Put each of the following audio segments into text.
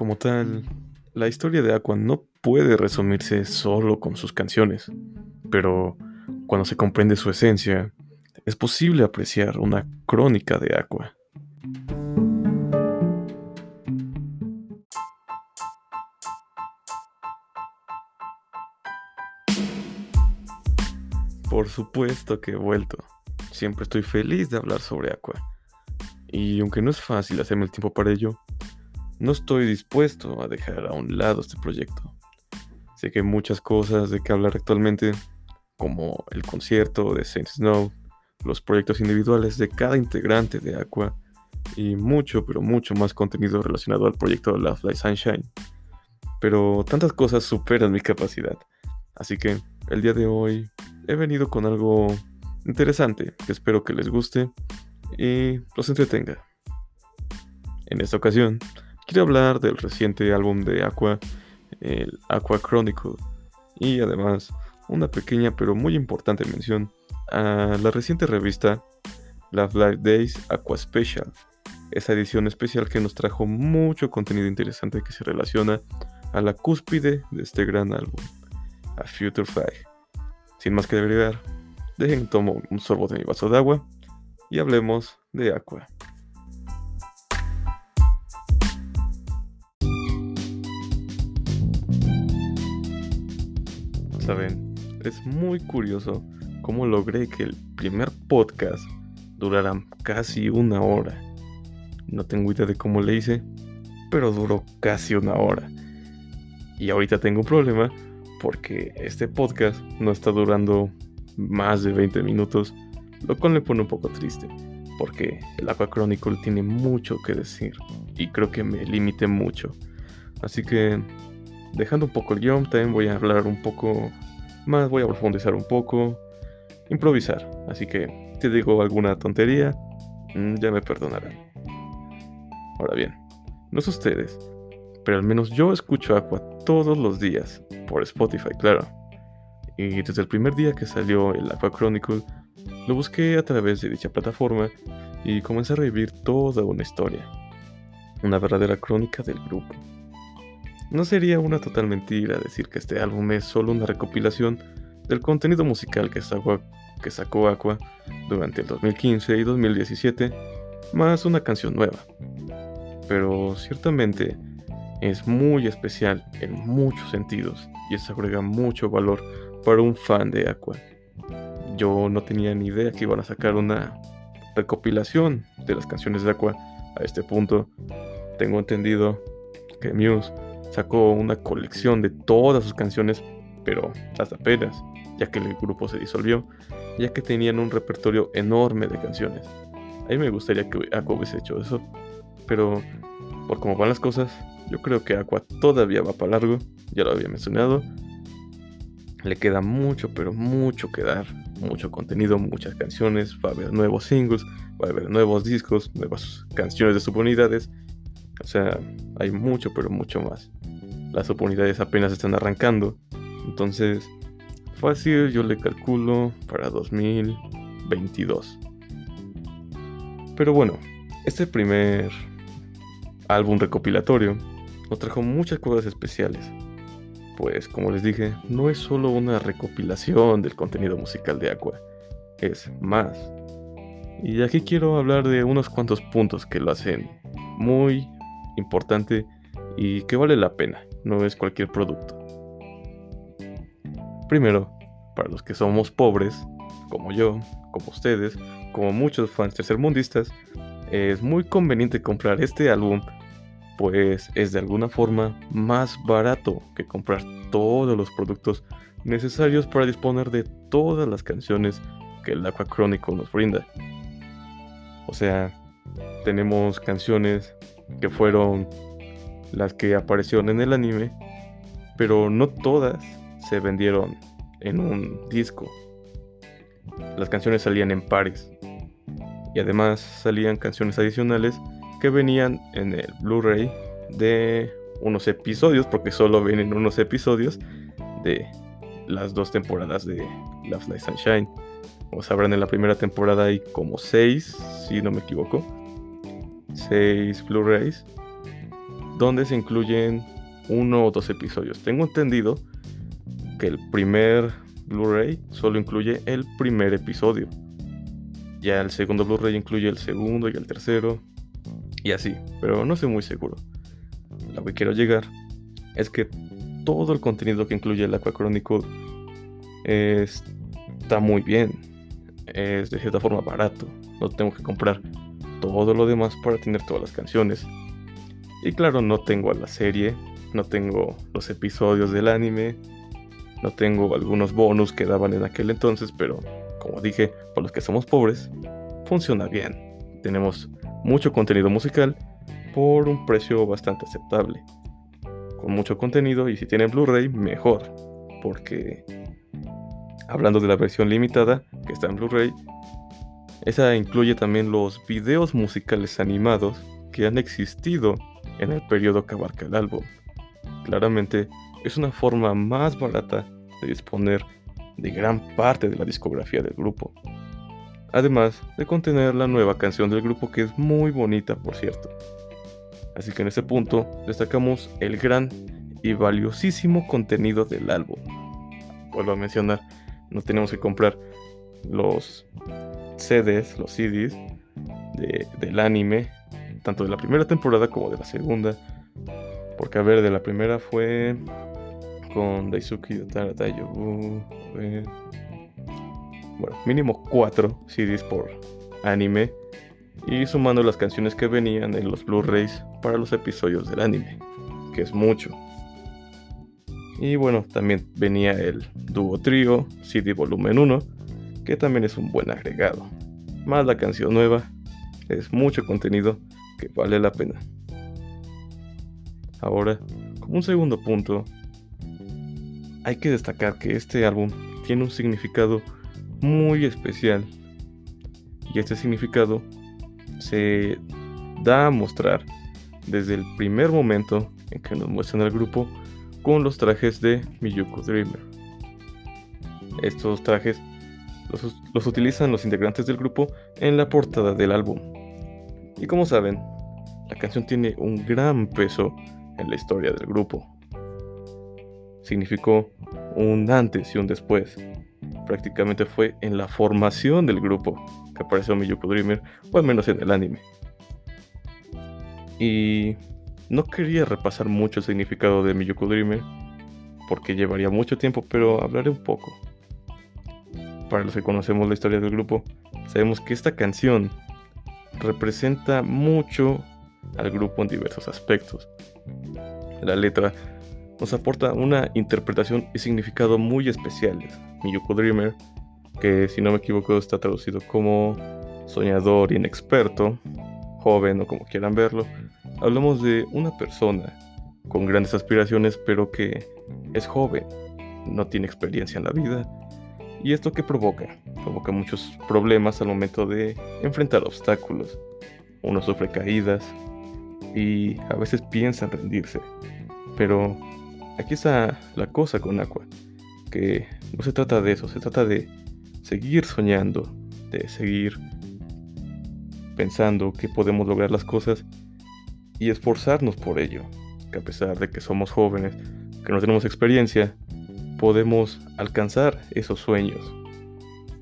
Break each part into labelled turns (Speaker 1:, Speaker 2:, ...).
Speaker 1: Como tal, la historia de Aqua no puede resumirse solo con sus canciones, pero cuando se comprende su esencia, es posible apreciar una crónica de Aqua. Por supuesto que he vuelto. Siempre estoy feliz de hablar sobre Aqua. Y aunque no es fácil hacerme el tiempo para ello, no estoy dispuesto a dejar a un lado este proyecto. Sé que hay muchas cosas de que hablar actualmente, como el concierto de Saint Snow, los proyectos individuales de cada integrante de Aqua y mucho, pero mucho más contenido relacionado al proyecto Love Light Sunshine. Pero tantas cosas superan mi capacidad. Así que el día de hoy he venido con algo interesante que espero que les guste y los entretenga. En esta ocasión, quiero hablar del reciente álbum de Aqua, el Aqua Chronicle, y además una pequeña pero muy importante mención a la reciente revista Love Life Days Aqua Special, esa edición especial que nos trajo mucho contenido interesante que se relaciona a la cúspide de este gran álbum, a Future Flag. Sin más que agregar, dejen tomo un sorbo de mi vaso de agua y hablemos de Aqua. Saben, es muy curioso cómo logré que el primer podcast durara casi una hora. No tengo idea de cómo le hice, pero duró casi una hora. Y ahorita tengo un problema porque este podcast no está durando más de 20 minutos, lo cual me pone un poco triste, porque el Aqua Chronicle tiene mucho que decir y creo que me limite mucho. Así que, dejando un poco el guion, también voy a hablar un poco más, voy a profundizar un poco, improvisar. Así que, si digo alguna tontería, mm, ya me perdonarán. Ahora bien, no sé ustedes, pero al menos yo escucho Aqua todos los días, por Spotify, claro. Y desde el primer día que salió el Aqua Chronicle, lo busqué a través de dicha plataforma y comencé a revivir toda una historia. Una verdadera crónica del grupo. No sería una total mentira decir que este álbum es solo una recopilación del contenido musical que sacó, Aqua durante el 2015 y 2017, más una canción nueva. Pero ciertamente es muy especial en muchos sentidos y eso agrega mucho valor para un fan de Aqua. Yo no tenía ni idea que iban a sacar una recopilación de las canciones de Aqua a este punto. Tengo entendido que Muse sacó una colección de todas sus canciones, pero hasta apenas, ya que el grupo se disolvió, ya que tenían un repertorio enorme de canciones. A mí me gustaría que Aqua hubiese hecho eso, pero por cómo van las cosas, yo creo que Aqua todavía va para largo, ya lo había mencionado. Le queda mucho, pero mucho que dar, mucho contenido, muchas canciones, va a haber nuevos singles, va a haber nuevos discos, nuevas canciones de subunidades. O sea, hay mucho, pero mucho más. Las subunidades apenas están arrancando. Entonces, fácil yo le calculo para 2022. Pero bueno, este primer álbum recopilatorio nos trajo muchas cosas especiales. Pues como les dije, no es solo una recopilación del contenido musical de Aqua, es más. Y aquí quiero hablar de unos cuantos puntos que lo hacen muy importante y que vale la pena, no es cualquier producto. Primero, para los que somos pobres, como yo, como ustedes, como muchos fans tercermundistas, es muy conveniente comprar este álbum pues es de alguna forma más barato que comprar todos los productos necesarios para disponer de todas las canciones que el Aqua Chronicle nos brinda. O sea, tenemos canciones que fueron las que aparecieron en el anime, pero no todas se vendieron en un disco. Las canciones salían en pares y además salían canciones adicionales que venían en el Blu-ray de unos episodios, porque solo vienen unos episodios de las dos temporadas de Love Light Sunshine. Como sabrán, en la primera temporada hay como seis, si no me equivoco, seis Blu-rays donde se incluyen uno o dos episodios. Tengo entendido que el primer Blu-ray solo incluye el primer episodio. Ya el segundo Blu-ray incluye el segundo y el tercero. Y así, pero no estoy muy seguro. Lo que quiero llegar es que todo el contenido que incluye el Aqua Chronicle está muy bien. Es de cierta forma barato. No tengo que comprar todo lo demás para tener todas las canciones. Y claro, no tengo a la serie, no tengo los episodios del anime, no tengo algunos bonus que daban en aquel entonces, pero como dije, por los que somos pobres, funciona bien. Tenemos mucho contenido musical por un precio bastante aceptable. Con mucho contenido y si tienen Blu-ray, mejor. Porque hablando de la versión limitada que está en Blu-ray, esa incluye también los videos musicales animados que han existido en el periodo que abarca el álbum. Claramente es una forma más barata de disponer de gran parte de la discografía del grupo. Además de contener la nueva canción del grupo que es muy bonita por cierto. Así que en este punto destacamos el gran y valiosísimo contenido del álbum. Vuelvo a mencionar, no tenemos que comprar los CDs, los CDs del anime, tanto de la primera temporada como de la segunda. Porque a ver, de la primera fue con Daisuke Bueno, mínimo 4 CDs por anime. Y sumando las canciones que venían en los Blu-rays para los episodios del anime, que es mucho. Y bueno, también venía el dúo trío CD volumen 1, que también es un buen agregado. Más la canción nueva, es mucho contenido que vale la pena. Ahora, como un segundo punto, hay que destacar que este álbum tiene un significado muy especial. Y este significado se da a mostrar desde el primer momento en que nos muestran al grupo con los trajes de Miyuko Dreamer. Estos trajes los, utilizan los integrantes del grupo en la portada del álbum. Y como saben, la canción tiene un gran peso en la historia del grupo significó un antes y un después. Prácticamente fue en la formación del grupo que apareció Miyuko Dreamer, o al menos en el anime. Y no quería repasar mucho el significado de Miyuko Dreamer, porque llevaría mucho tiempo, pero hablaré un poco. Para los que conocemos la historia del grupo, sabemos que esta canción representa mucho al grupo en diversos aspectos. La letra nos aporta una interpretación y significado muy especiales. Miyuko Dreamer, que si no me equivoco está traducido como soñador inexperto, joven o como quieran verlo, hablamos de una persona con grandes aspiraciones pero que es joven, no tiene experiencia en la vida. ¿Y esto qué provoca? Provoca muchos problemas al momento de enfrentar obstáculos. Uno sufre caídas y a veces piensa en rendirse. Pero aquí está la cosa con Aqua, que no se trata de eso, se trata de seguir soñando, de seguir pensando que podemos lograr las cosas y esforzarnos por ello, que a pesar de que somos jóvenes, que no tenemos experiencia, podemos alcanzar esos sueños.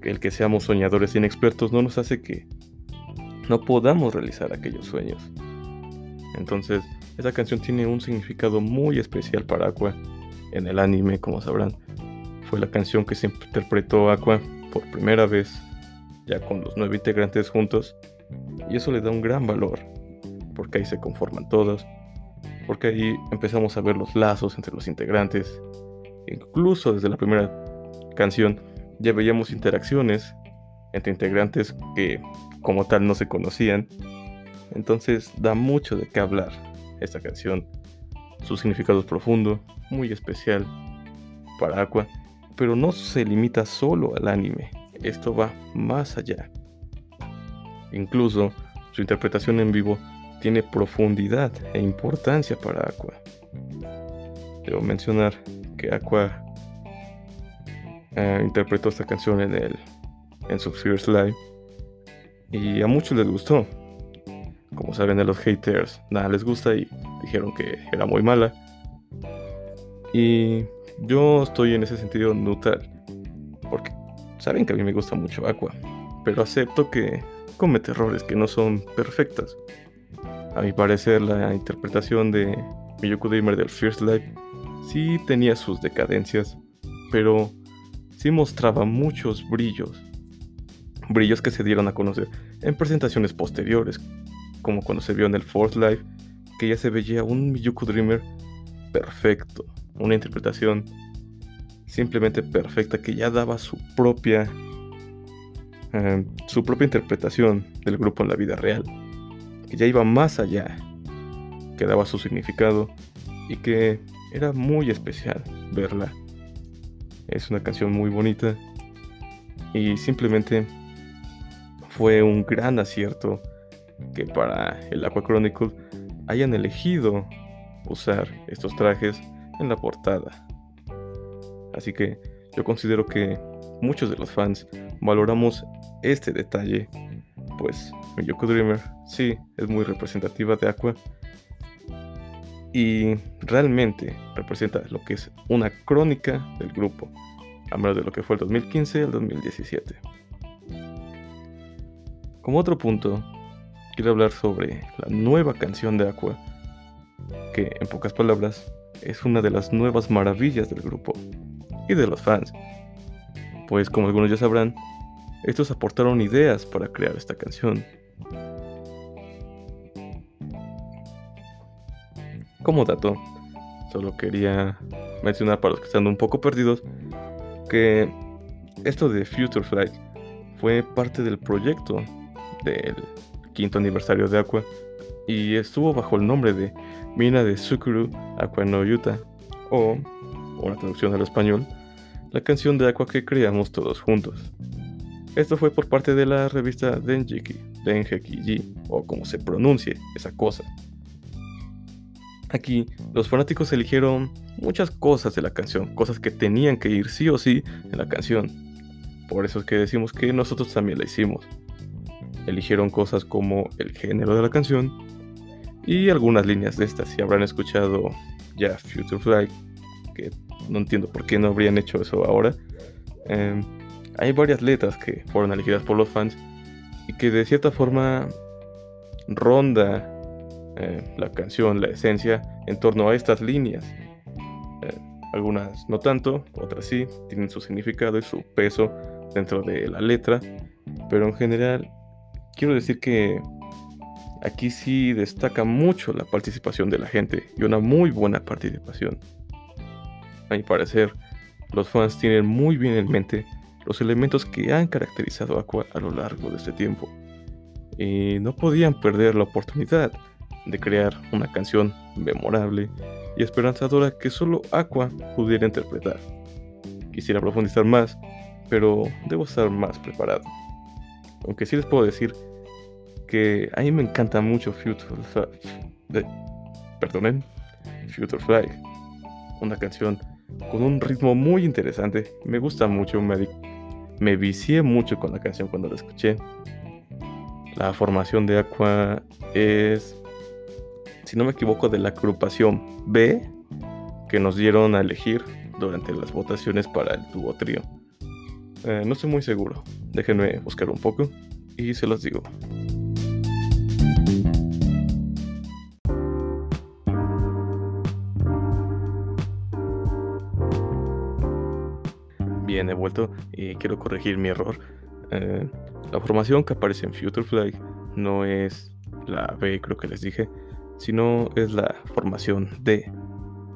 Speaker 1: El que seamos soñadores inexpertos no nos hace que no podamos realizar aquellos sueños. Entonces, esta canción tiene un significado muy especial para Aqua en el anime, como sabrán. Fue la canción que se interpretó Aqua por primera vez, ya con los nueve integrantes juntos, y eso le da un gran valor, porque ahí se conforman todos, porque ahí empezamos a ver los lazos entre los integrantes. Incluso desde la primera canción ya veíamos interacciones entre integrantes que como tal no se conocían. Entonces da mucho de qué hablar esta canción. Su significado es profundo, muy especial para Aqua, pero no se limita solo al anime, esto va más allá. Incluso su interpretación en vivo tiene profundidad e importancia para Aqua. Debo mencionar que Aqua eh, interpretó esta canción en el en su Live y a muchos les gustó como saben a los haters, nada les gusta y dijeron que era muy mala. Y yo estoy en ese sentido neutral, porque saben que a mí me gusta mucho Aqua, pero acepto que comete errores que no son perfectas. A mi parecer, la interpretación de Miyoko Dreamer del First Life sí tenía sus decadencias, pero sí mostraba muchos brillos. Brillos que se dieron a conocer en presentaciones posteriores, como cuando se vio en el Fourth Life, que ya se veía un Miyoko Dreamer perfecto, una interpretación simplemente perfecta que ya daba su propia eh, su propia interpretación del grupo en la vida real, que ya iba más allá, que daba su significado y que era muy especial verla. Es una canción muy bonita y simplemente fue un gran acierto que para el Aqua Chronicle hayan elegido usar estos trajes en la portada. Así que yo considero que muchos de los fans valoramos este detalle, pues Miyoko Dreamer sí es muy representativa de Aqua y realmente representa lo que es una crónica del grupo, a menos de lo que fue el 2015 al 2017. Como otro punto, quiero hablar sobre la nueva canción de Aqua, que en pocas palabras es una de las nuevas maravillas del grupo y de los fans, pues como algunos ya sabrán, estos aportaron ideas para crear esta canción. Como dato, solo quería mencionar para los que están un poco perdidos que esto de Future Flight fue parte del proyecto del quinto aniversario de Aqua y estuvo bajo el nombre de Mina de Sukuru Aqua no Yuta o, una traducción al español, la canción de Aqua que creamos todos juntos. Esto fue por parte de la revista Denjiki, Denjeki o como se pronuncie esa cosa. Aquí, los fanáticos eligieron muchas cosas de la canción, cosas que tenían que ir sí o sí en la canción. Por eso es que decimos que nosotros también la hicimos. Eligieron cosas como el género de la canción y algunas líneas de estas. Si habrán escuchado ya Future Flight, que no entiendo por qué no habrían hecho eso ahora. Em, hay varias letras que fueron elegidas por los fans y que de cierta forma ronda eh, la canción, la esencia, en torno a estas líneas. Eh, algunas no tanto, otras sí, tienen su significado y su peso dentro de la letra, pero en general quiero decir que aquí sí destaca mucho la participación de la gente y una muy buena participación. A mi parecer, los fans tienen muy bien en mente los elementos que han caracterizado a Aqua a lo largo de este tiempo. Y no podían perder la oportunidad de crear una canción memorable y esperanzadora que solo Aqua pudiera interpretar. Quisiera profundizar más, pero debo estar más preparado. Aunque sí les puedo decir que a mí me encanta mucho Future Flag. Perdonen, Future Flag. Una canción con un ritmo muy interesante. Me gusta mucho, me, me vicié mucho con la canción cuando la escuché. La formación de Aqua es, si no me equivoco, de la agrupación B que nos dieron a elegir durante las votaciones para el tubo trío. Eh, no estoy muy seguro. Déjenme buscar un poco y se los digo. Bien, he vuelto y quiero corregir mi error. Eh, la formación que aparece en Future Flag no es la B, creo que les dije, sino es la formación D.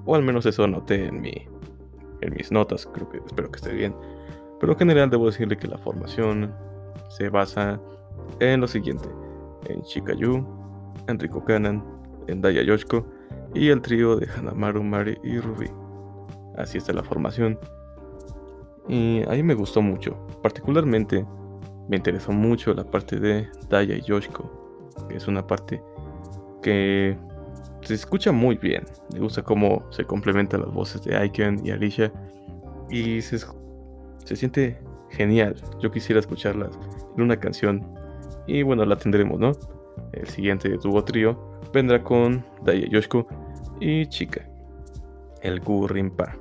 Speaker 1: O al menos eso anoté en, mi, en mis notas, creo que espero que esté bien. Pero en general debo decirle que la formación se basa en lo siguiente: en Shikayu, Enrico Kanan, en Daya Yoshiko y el trío de Hanamaru, Mari y Ruby. Así está la formación. Y ahí me gustó mucho. Particularmente me interesó mucho la parte de Daya y Yoshiko, que es una parte que se escucha muy bien. Me gusta cómo se complementan las voces de Aiken y Alicia. Y se, se siente genial. Yo quisiera escucharlas en una canción. Y bueno, la tendremos, ¿no? el siguiente dúo trío, vendrá con Daya Yoshiko y Chica, el Gurrimpa.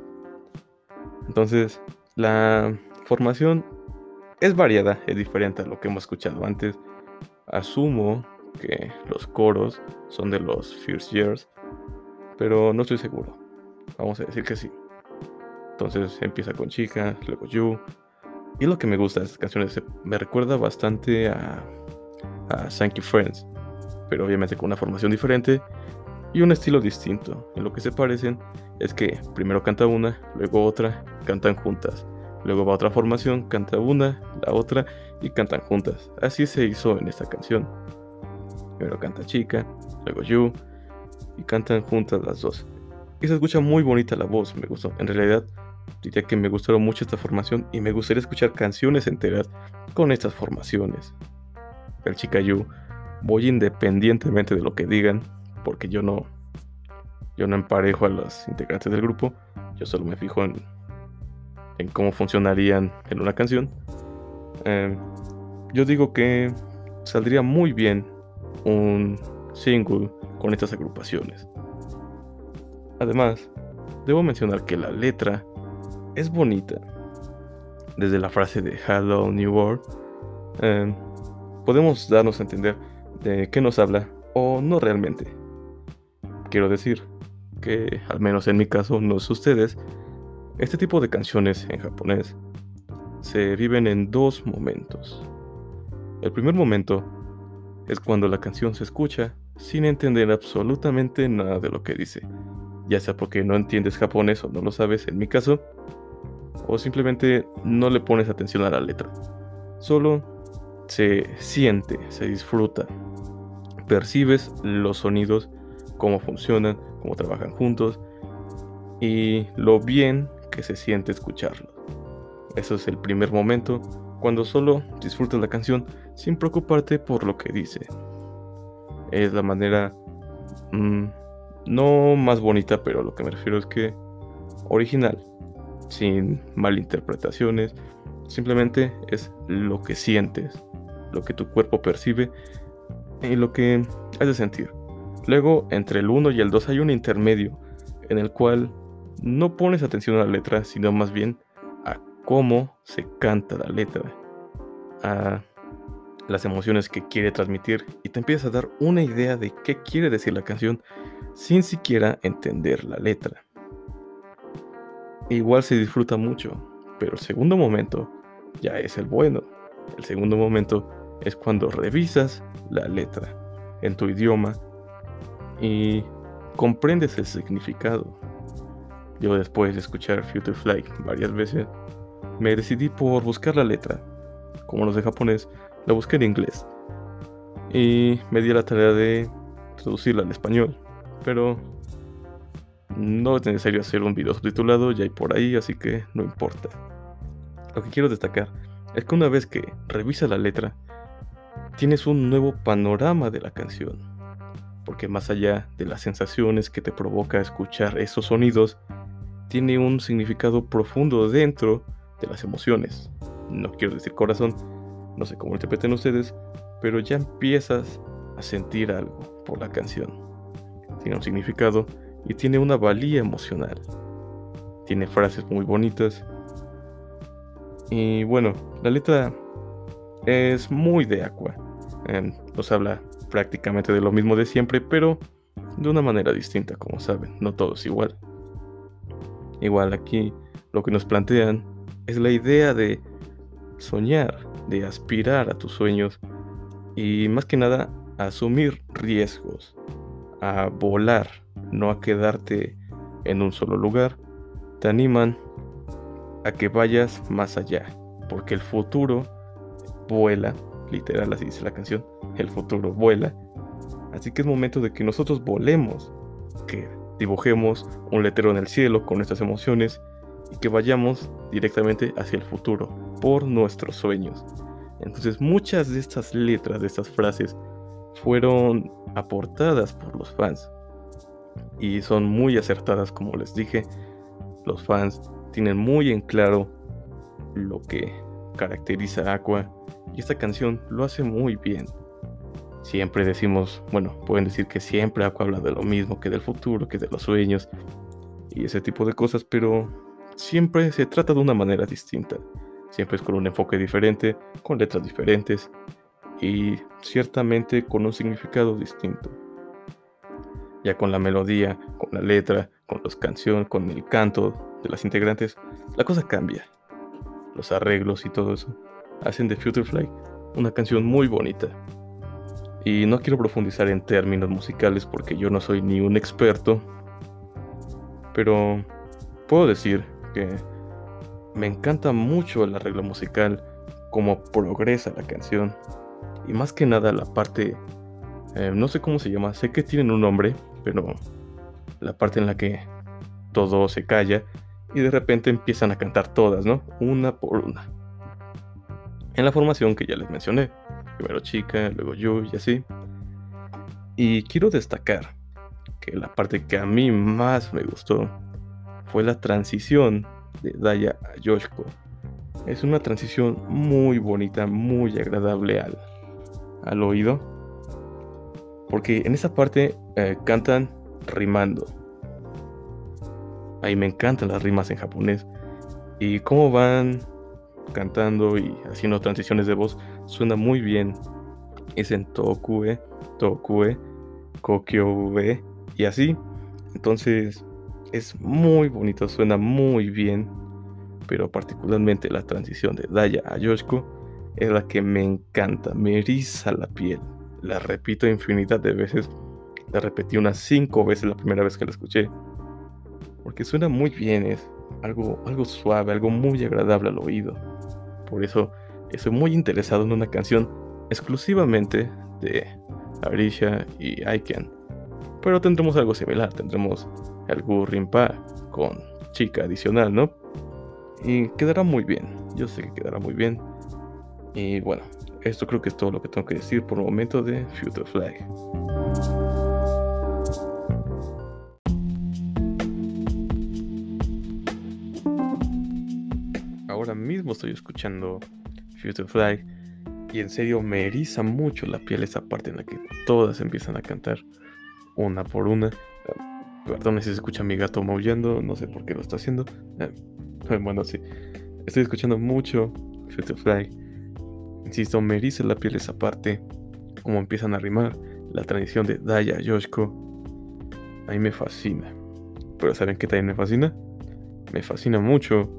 Speaker 1: Entonces, la formación es variada, es diferente a lo que hemos escuchado antes. Asumo que los coros son de los First Years, pero no estoy seguro. Vamos a decir que sí. Entonces empieza con Chica, luego You. Y lo que me gusta de estas canciones me recuerda bastante a, a Thank You Friends, pero obviamente con una formación diferente y un estilo distinto. En lo que se parecen es que primero canta una, luego otra, cantan juntas. Luego va otra formación, canta una, la otra y cantan juntas. Así se hizo en esta canción. Primero canta chica, luego you y cantan juntas las dos. Y se escucha muy bonita la voz, me gustó. En realidad, diría que me gustaron mucho esta formación y me gustaría escuchar canciones enteras con estas formaciones. El chica you voy independientemente de lo que digan, porque yo no yo no emparejo a los integrantes del grupo, yo solo me fijo en, en cómo funcionarían en una canción. Em, yo digo que saldría muy bien un single con estas agrupaciones. Además, debo mencionar que la letra es bonita. Desde la frase de Hello New World, em, podemos darnos a entender de qué nos habla o no realmente. Quiero decir que, al menos en mi caso, no es ustedes, este tipo de canciones en japonés se viven en dos momentos. El primer momento es cuando la canción se escucha sin entender absolutamente nada de lo que dice, ya sea porque no entiendes japonés o no lo sabes, en mi caso, o simplemente no le pones atención a la letra. Solo se siente, se disfruta, percibes los sonidos, cómo funcionan, cómo trabajan juntos y lo bien que se siente escucharlo. Eso es el primer momento cuando solo disfrutas la canción sin preocuparte por lo que dice. Es la manera mm, no más bonita, pero lo que me refiero es que original, sin malinterpretaciones, simplemente es lo que sientes, lo que tu cuerpo percibe y lo que hace sentir. Luego, entre el 1 y el 2 hay un intermedio en el cual no pones atención a la letra, sino más bien cómo se canta la letra, a las emociones que quiere transmitir y te empiezas a dar una idea de qué quiere decir la canción sin siquiera entender la letra. Igual se disfruta mucho, pero el segundo momento ya es el bueno. El segundo momento es cuando revisas la letra en tu idioma y comprendes el significado. Yo después de escuchar Future Flight varias veces, me decidí por buscar la letra. Como los de japonés, la busqué en inglés. Y me di la tarea de traducirla al español. Pero no es necesario hacer un video subtitulado, ya hay por ahí, así que no importa. Lo que quiero destacar es que una vez que revisas la letra, tienes un nuevo panorama de la canción. Porque más allá de las sensaciones que te provoca escuchar esos sonidos, tiene un significado profundo dentro de las emociones. No quiero decir corazón, no sé cómo lo interpreten ustedes, pero ya empiezas a sentir algo por la canción. Tiene un significado y tiene una valía emocional. Tiene frases muy bonitas. Y bueno, la letra es muy de Aqua. nos habla prácticamente de lo mismo de siempre, pero de una manera distinta, como saben, no todo es igual. Igual aquí lo que nos plantean es la idea de soñar, de aspirar a tus sueños y más que nada asumir riesgos, a volar, no a quedarte en un solo lugar. Te animan a que vayas más allá, porque el futuro vuela, literal así dice la canción, el futuro vuela. Así que es momento de que nosotros volemos, que dibujemos un letrero en el cielo con nuestras emociones y que vayamos directamente hacia el futuro, por nuestros sueños. Entonces muchas de estas letras, de estas frases, fueron aportadas por los fans. Y son muy acertadas, como les dije. Los fans tienen muy en claro lo que caracteriza a Aqua y esta canción lo hace muy bien. siempre decimos, bueno, pueden decir que siempre Aqua habla de lo mismo, que del futuro, que de los sueños y ese tipo de cosas, pero siempre se trata de una manera distinta. Siempre es con un enfoque diferente, con letras diferentes y ciertamente con un significado distinto. Ya con la melodía, con la letra, con las canciones, con el canto de las integrantes, la cosa cambia. Los arreglos y todo eso hacen de Futurefly una canción muy bonita. Y no quiero profundizar en términos musicales porque yo no soy ni un experto, pero puedo decir que me encanta mucho el arreglo musical, cómo progresa la canción y más que nada la parte, eh, no sé cómo se llama, sé que tienen un nombre, pero la parte en la que todo se calla y de repente empiezan a cantar todas, ¿no? Una por una. En la formación que ya les mencioné, primero chica, luego yo y así. Y quiero destacar que la parte que a mí más me gustó fue la transición de Daya a Yoshiko. Es una transición muy bonita, muy agradable al, al oído. Porque en esa parte eh, cantan rimando. Ahí me encantan las rimas en japonés. Y cómo van cantando y haciendo transiciones de voz suena muy bien. Es en Tokue, Tokue, Kokyo-ue y así. Entonces es muy bonito, suena muy bien. Pero particularmente la transición de Daya a Yoshiko es la que me encanta, me eriza la piel. La repito infinidad de veces. La repetí unas 5 veces la primera vez que la escuché. Porque suena muy bien, es algo, algo suave, algo muy agradable al oído. Por eso estoy muy interesado en una canción exclusivamente de Arisha y Aiken. Pero tendremos algo similar, tendremos el Rimpa con chica adicional, ¿no? Y quedará muy bien, yo sé que quedará muy bien. Y bueno, esto creo que es todo lo que tengo que decir por el momento de Future Flag. Ahora mismo estoy escuchando Future Flag y en serio me eriza mucho la piel esa parte en la que todas empiezan a cantar una por una. Perdón si se escucha mi gato maullando, no sé por qué lo está haciendo. Eh, bueno, sí. Estoy escuchando mucho Future Flag Insisto, me eriza la piel esa parte, como empiezan a rimar, la tradición de Daya Yoshiko. A mí me fascina. Pero ¿saben qué también me fascina? Me fascina mucho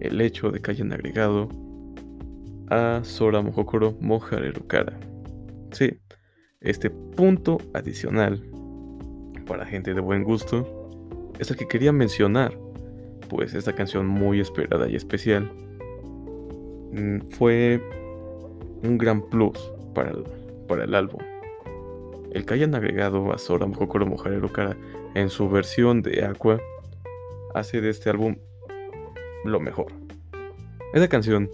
Speaker 1: el hecho de que hayan agregado a Sora Mohokoro Mojarerukara. Sí, este punto adicional para gente de buen gusto es el que quería mencionar, pues esta canción muy esperada y especial mm, fue un gran plus para el, para el álbum. El que hayan agregado a Sora Mohokoro Mojarero Kara en su versión de Aqua hace de este álbum lo mejor. Esa canción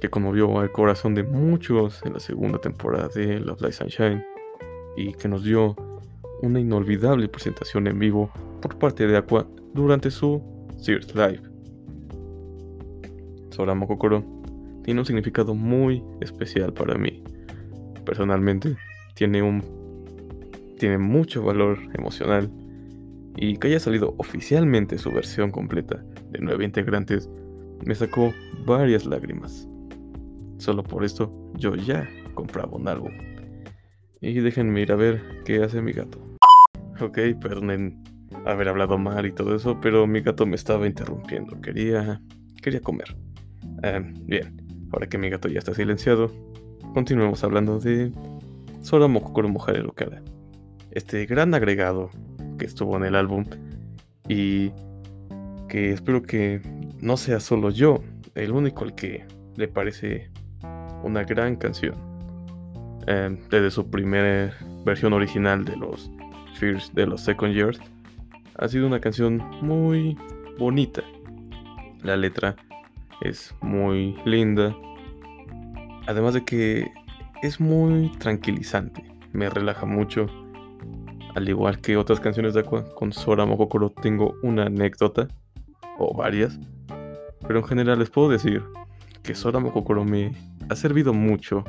Speaker 1: que conmovió al corazón de muchos en la segunda temporada de Love Light Sunshine y que nos dio una inolvidable presentación en vivo por parte de Aqua durante su Sears Live. Sora Mohokoro tiene un significado muy especial para mí. Personalmente, tiene un tiene mucho valor emocional y que haya salido oficialmente su versión completa de nueve integrantes me sacó varias lágrimas. Solo por esto yo ya compraba un álbum. Y déjenme ir a ver qué hace mi gato. Ok, perdonen haber hablado mal y todo eso, pero mi gato me estaba interrumpiendo. Quería, quería comer. Eh, bien, Ahora que mi gato ya está silenciado, continuemos hablando de Sora Mokokoro Mujer Okada. Este gran agregado que estuvo en el álbum y que espero que no sea solo yo el único al que le parece una gran canción. Em, desde su primera versión original de los Fears de los Second Years, ha sido una canción muy bonita. La letra es muy linda. Además de que es muy tranquilizante, me relaja mucho. Al igual que otras canciones de Aqua, con Sora Mokokoro tengo una anécdota, o varias, pero en general les puedo decir que Sora Mokokoro me ha servido mucho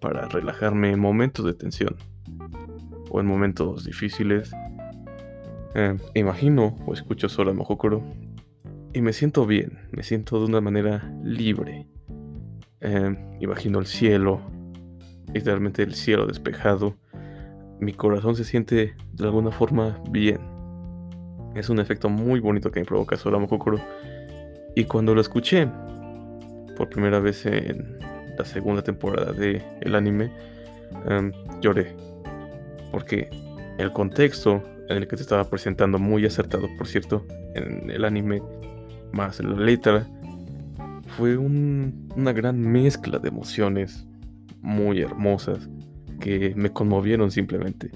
Speaker 1: para relajarme en momentos de tensión o en momentos difíciles. Eh, imagino o escucho Sora Mohokoro y me siento bien, me siento de una manera libre. Eh, imagino el cielo, literalmente el cielo despejado. Mi corazón se siente de alguna forma bien. Es un efecto muy bonito que me provoca Sora Mohokoro. Y cuando lo escuché por primera vez en la segunda temporada del el anime, em, lloré. Porque el contexto en el que te estaba presentando, muy acertado por cierto, en el anime, más la letra, fue una gran mezcla de emociones muy hermosas que me conmovieron simplemente.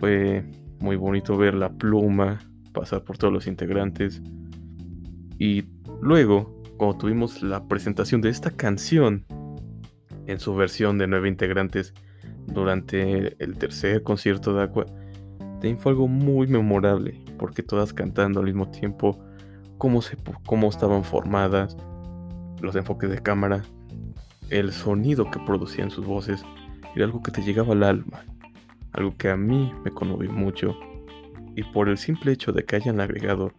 Speaker 1: Fue muy bonito ver la pluma pasar por todos los integrantes. Y luego, cuando tuvimos la presentación de esta canción en su versión de nueve integrantes durante el tercer concierto de Aqua, también fue algo muy memorable, porque todas cantando al mismo tiempo, cómo, se, cómo estaban formadas, los enfoques de cámara, el sonido que producían sus voces, era algo que te llegaba al alma, algo que a mí me conmovió mucho, y por el simple hecho de que hayan agregado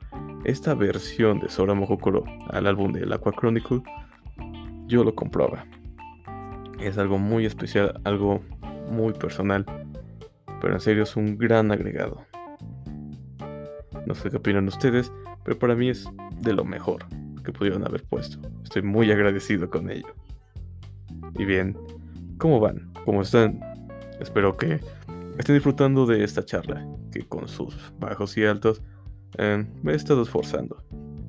Speaker 1: esta versión de Sora Mohokoro al álbum del Aqua Chronicle, yo lo compraba. Es algo muy especial, algo muy personal, pero en serio es un gran agregado. No sé qué opinan ustedes, pero para mí es de lo mejor que pudieron haber puesto. Estoy muy agradecido con ello. Y bien, ¿cómo van? ¿Cómo están? Espero que estén disfrutando de esta charla, que con sus bajos y altos eh, me he estado esforzando.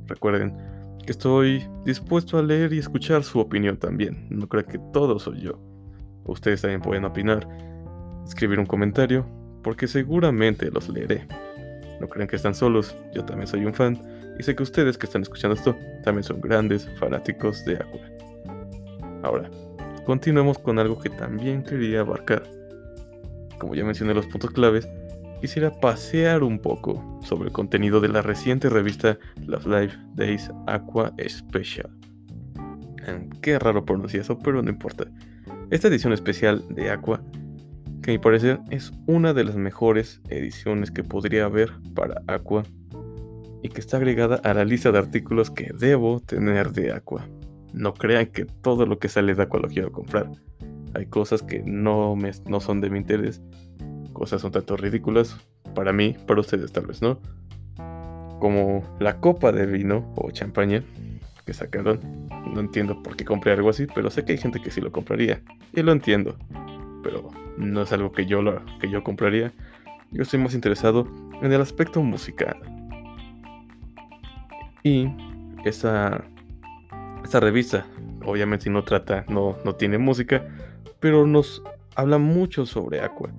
Speaker 1: Recuerden que estoy dispuesto a leer y escuchar su opinión también. No creo que todo soy yo. Ustedes también pueden opinar, escribir un comentario, porque seguramente los leeré. No crean que están solos, yo también soy un fan, y sé que ustedes que están escuchando esto también son grandes fanáticos de Aqua. Ahora, continuemos con algo que también quería abarcar. Como ya mencioné los puntos claves, quisiera pasear un poco sobre el contenido de la reciente revista Love Life Days Aqua Special. Em, qué raro pronunciar eso, pero no importa. Esta edición especial de Aqua, que a mi parecer es una de las mejores ediciones que podría haber para Aqua y que está agregada a la lista de artículos que debo tener de Aqua. No crean que todo lo que sale de Aqua lo quiero comprar. Hay cosas que no, me, no son de mi interés, cosas un tanto ridículas para mí, para ustedes tal vez no. Como la copa de vino o champaña que sacaron. No entiendo por qué compré algo así, pero sé que hay gente que sí lo compraría. Y lo entiendo. Pero no es algo que yo, lo, que yo compraría. Yo estoy más interesado en el aspecto musical. Y esa, esa revista, obviamente no trata, no, no tiene música, pero nos habla mucho sobre Aqua.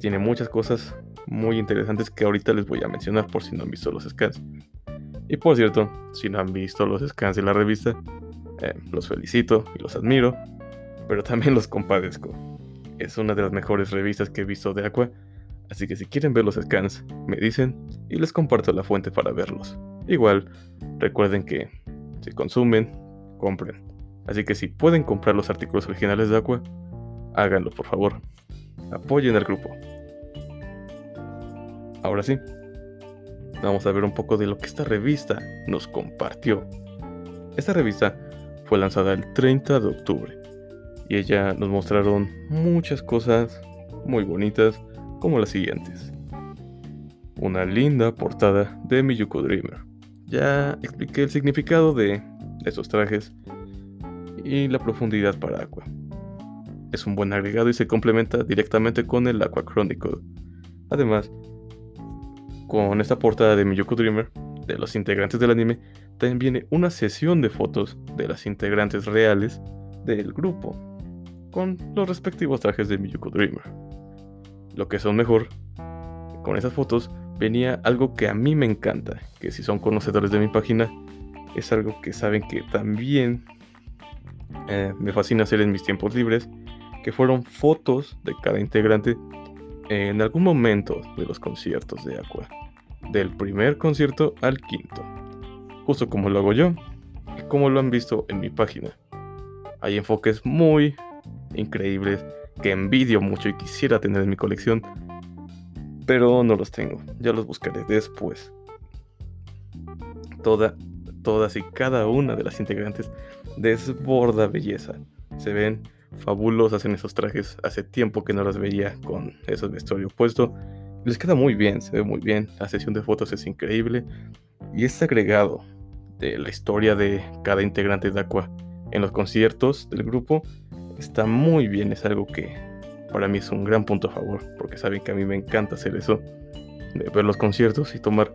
Speaker 1: Tiene muchas cosas muy interesantes que ahorita les voy a mencionar por si no han visto los scans. Y por cierto, si no han visto los scans de la revista, eh, los felicito y los admiro, pero también los compadezco. Es una de las mejores revistas que he visto de Aqua, así que si quieren ver los scans, me dicen y les comparto la fuente para verlos. Igual, recuerden que si consumen, compren. Así que si pueden comprar los artículos originales de Aqua, háganlo por favor. Apoyen al grupo. Ahora sí, vamos a ver un poco de lo que esta revista nos compartió. Esta revista fue lanzada el 30 de octubre y ella nos mostraron muchas cosas muy bonitas como las siguientes. Una linda portada de Miyuko Dreamer. Ya expliqué el significado de estos trajes y la profundidad para Aqua. Es un buen agregado y se complementa directamente con el Aqua Chronicle. Además, con esta portada de Miyuko Dreamer, de los integrantes del anime, también viene una sesión de fotos de las integrantes reales del grupo, con los respectivos trajes de Miyuko Dreamer. Lo que son mejor, con esas fotos venía algo que a mí me encanta, que si son conocedores de mi página, es algo que saben que también eh, me fascina hacer en mis tiempos libres, que fueron fotos de cada integrante en algún momento de los conciertos de Aqua del primer concierto al quinto, justo como lo hago yo y como lo han visto en mi página. Hay enfoques muy, increíbles que envidio mucho y quisiera tener en mi colección, pero no los tengo, ya los buscaré después. Toda, todas y cada una de las integrantes desborda belleza. Se ven fabulosas en esos trajes. Hace tiempo que no las veía con esos vestuario puesto. Les queda muy bien, se ve muy bien. La sesión de fotos es increíble. Y es agregado de la historia de cada integrante de Aqua en los conciertos del grupo. Está muy bien, es algo que para mí es un gran punto a favor. Porque saben que a mí me encanta hacer eso. De ver los conciertos y tomar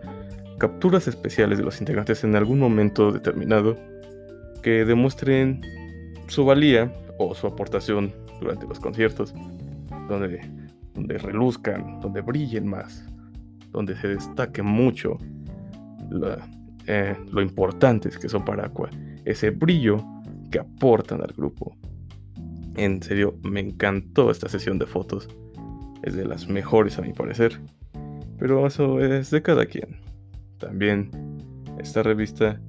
Speaker 1: capturas especiales de los integrantes en algún momento determinado que demuestren su valía o su aportación durante los conciertos, donde, donde reluzcan, donde brillen más, donde se destaque mucho eh, lo importantes que son para Aqua, ese brillo que aportan al grupo. En serio, me encantó esta sesión de fotos. Es de las mejores a mi parecer. Pero eso es de cada quien. También esta revista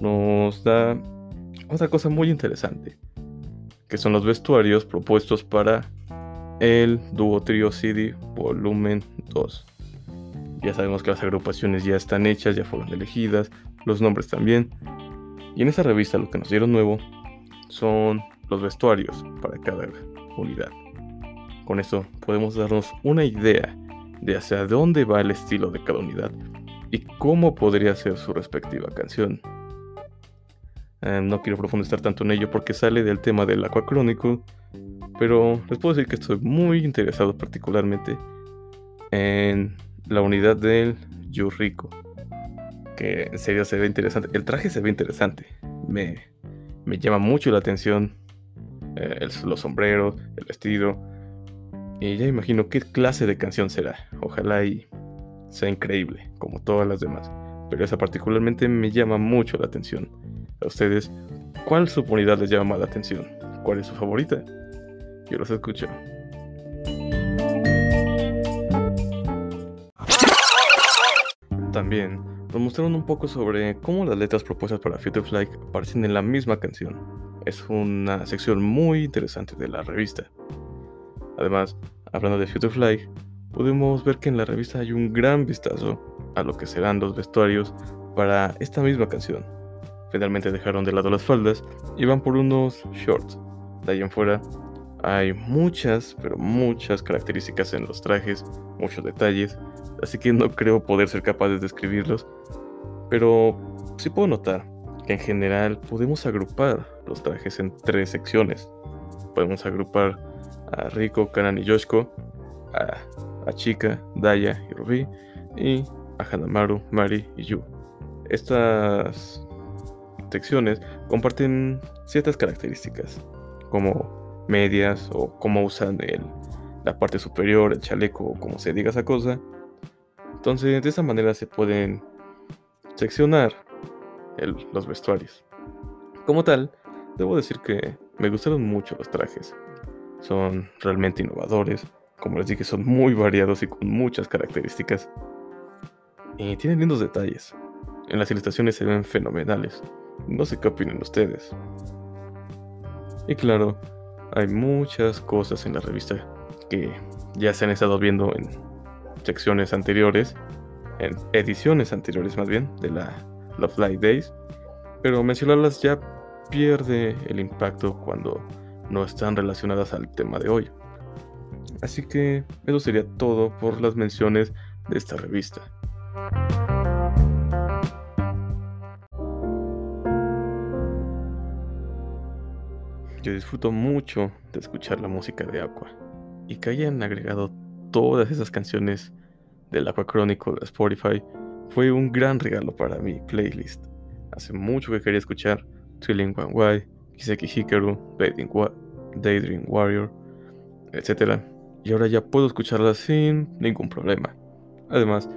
Speaker 1: nos da otra cosa muy interesante que son los vestuarios propuestos para el Duo Trio CD Volumen 2. Ya sabemos que las agrupaciones ya están hechas, ya fueron elegidas, los nombres también. Y en esta revista lo que nos dieron nuevo son los vestuarios para cada unidad. Con eso podemos darnos una idea de hacia dónde va el estilo de cada unidad y cómo podría ser su respectiva canción. Eh, no quiero profundizar tanto en ello porque sale del tema del Aqua Chronicle, pero les puedo decir que estoy muy interesado particularmente en la unidad del Yuriko, que en serio se ve interesante. El traje se ve interesante, me, me llama mucho la atención eh, los sombreros, el vestido, y ya imagino qué clase de canción será. Ojalá y sea increíble, como todas las demás, pero esa particularmente me llama mucho la atención a ustedes, ¿cuál subunidad les llama la atención? ¿Cuál es su favorita? Los escucho. También nos mostraron un poco sobre cómo las letras propuestas para Future Fly aparecen en la misma canción. Es una sección muy interesante de la revista. Además, hablando de Future Fly, podemos ver que en la revista hay un gran vistazo a lo que serán los vestuarios para esta misma canción. Finalmente dejaron de lado las faldas y van por unos shorts. De ahí en fuera hay muchas, pero muchas características en los trajes, muchos detalles, así que no creo poder ser capaz de describirlos. Pero sí puedo notar que en general podemos agrupar los trajes en tres secciones. Podemos agrupar a Rico, Kanan y Yoshiko, a, Chika, Daya y Ruby, y a Hanamaru, Mari y Yu. Estas secciones comparten ciertas características, como medias o cómo usan el, la parte superior, el chaleco o como se diga esa cosa. Entonces, de esa manera se pueden seccionar los vestuarios. Como tal, debo decir que me gustaron mucho los trajes. Son realmente innovadores. Como les dije, son muy variados y con muchas características. Y tienen lindos detalles. En las ilustraciones se ven fenomenales. No sé qué opinan ustedes. Y claro, hay muchas cosas en la revista que ya se han estado viendo en secciones anteriores, en ediciones anteriores más bien, de la Love Light Days, pero mencionarlas ya pierde el impacto cuando no están relacionadas al tema de hoy. Así que eso sería todo por las menciones de esta revista. Yo disfruto mucho de escuchar la música de Aqua y que hayan agregado todas esas canciones del Aqua Chronicle a Spotify fue un gran regalo para mi playlist. Hace mucho que quería escuchar Trilling One Y, Kiseki Hikaru, Daydream Warrior, etc. Y ahora ya puedo escucharlas sin ningún problema. Además,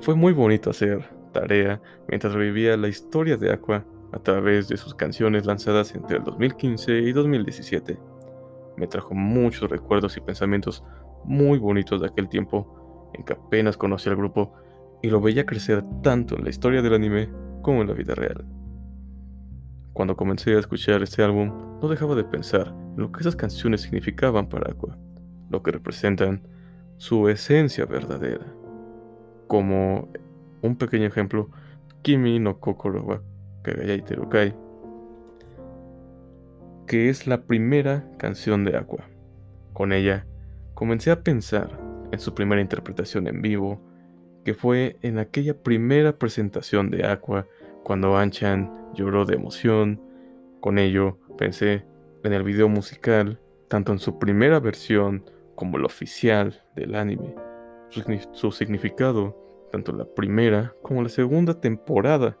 Speaker 1: fue muy bonito hacer tarea mientras revivía la historia de Aqua a través de sus canciones lanzadas entre el 2015 y 2017. Me trajo muchos recuerdos y pensamientos muy bonitos de aquel tiempo en que apenas conocí al grupo y lo veía crecer tanto en la historia del anime como en la vida real. Cuando comencé a escuchar este álbum, no dejaba de pensar en lo que esas canciones significaban para Aqua, lo que representan su esencia verdadera. Como un pequeño ejemplo, Kimi no Kokoro wa Kagayai que es la primera canción de Aqua. Con ella, comencé a pensar en su primera interpretación en vivo, que fue en aquella primera presentación de Aqua cuando Anchan lloró de emoción. Con ello pensé en el video musical, tanto en su primera versión como la oficial del anime, su significado, tanto la primera como la segunda temporada.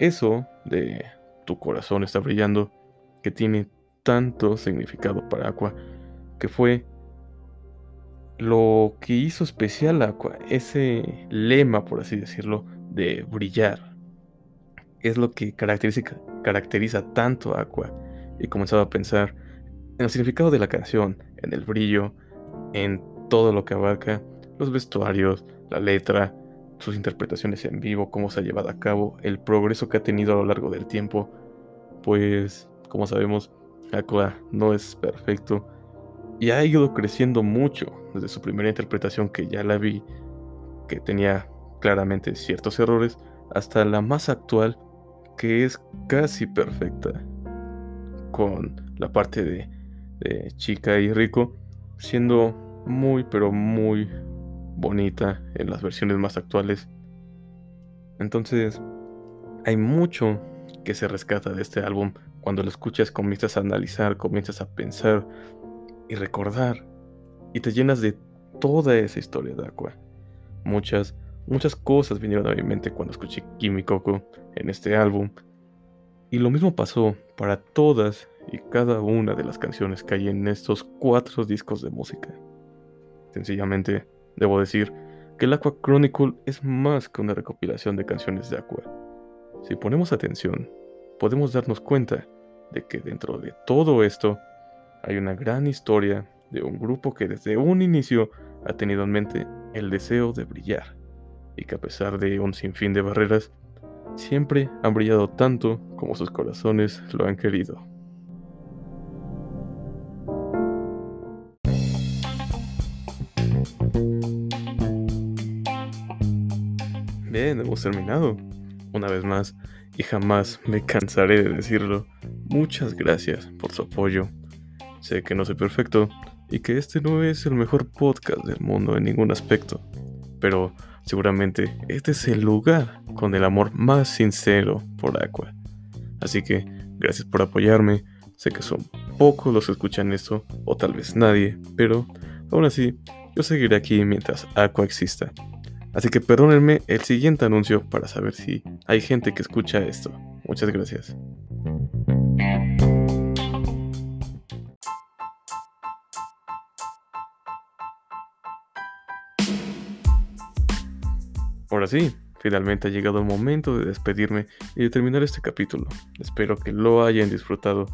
Speaker 1: Eso de tu corazón está brillando, que tiene tanto significado para Aqua, que fue lo que hizo especial a Aqua, ese lema, por así decirlo, de brillar, es lo que caracteriza, caracteriza tanto a Aqua. Y comenzaba a pensar en el significado de la canción, en el brillo, en todo lo que abarca, los vestuarios, la letra, sus interpretaciones en vivo, cómo se ha llevado a cabo, el progreso que ha tenido a lo largo del tiempo. Pues, como sabemos, Aqua no es perfecto y ha ido creciendo mucho desde su primera interpretación que ya la vi, que tenía claramente ciertos errores, hasta la más actual, que es casi perfecta, con la parte de, de chica y rico, siendo muy pero muy bonita en las versiones más actuales. Entonces, hay mucho que se rescata de este álbum. Cuando lo escuchas comienzas a analizar, comienzas a pensar y recordar. Y te llenas de toda esa historia de Aqua. Muchas, muchas cosas vinieron a mi mente cuando escuché Kimi en este álbum. Y lo mismo pasó para todas y cada una de las canciones que hay en estos cuatro discos de música. Sencillamente, debo decir que el Aqua Chronicle es más que una recopilación de canciones de Aqua. Si ponemos atención, podemos darnos cuenta de que dentro de todo esto hay una gran historia de un grupo que desde un inicio ha tenido en mente el deseo de brillar y que a pesar de un sinfín de barreras, siempre han brillado tanto como sus corazones lo han querido. Hemos terminado. Una vez más, y jamás me cansaré de decirlo, muchas gracias por su apoyo Sé que no soy perfecto y que este no es el mejor podcast del mundo en ningún aspecto, pero seguramente este es el lugar con el amor más sincero por Aqua. Así que gracias por apoyarme, sé que son pocos los que escuchan esto, o tal vez nadie, pero aún así yo seguiré aquí mientras Aqua exista. Así que perdónenme el siguiente anuncio para saber si hay gente que escucha esto. Muchas gracias. Ahora sí, finalmente ha llegado el momento de despedirme y de terminar este capítulo. Espero que lo hayan disfrutado,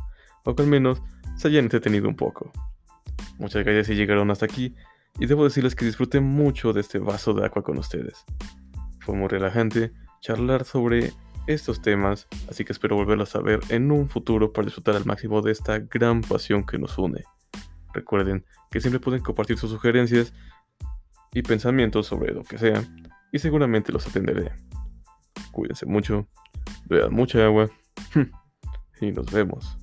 Speaker 1: o que al menos se hayan entretenido un poco. Muchas gracias si llegaron hasta aquí, y debo decirles que disfruté mucho de este vaso de agua con ustedes. Fue muy relajante charlar sobre estos temas, así que espero volverlos a ver en un futuro para disfrutar al máximo de esta gran pasión que nos une. Recuerden que siempre pueden compartir sus sugerencias y pensamientos sobre lo que sea y seguramente los atenderé. Cuídense mucho, beban mucha agua y nos vemos.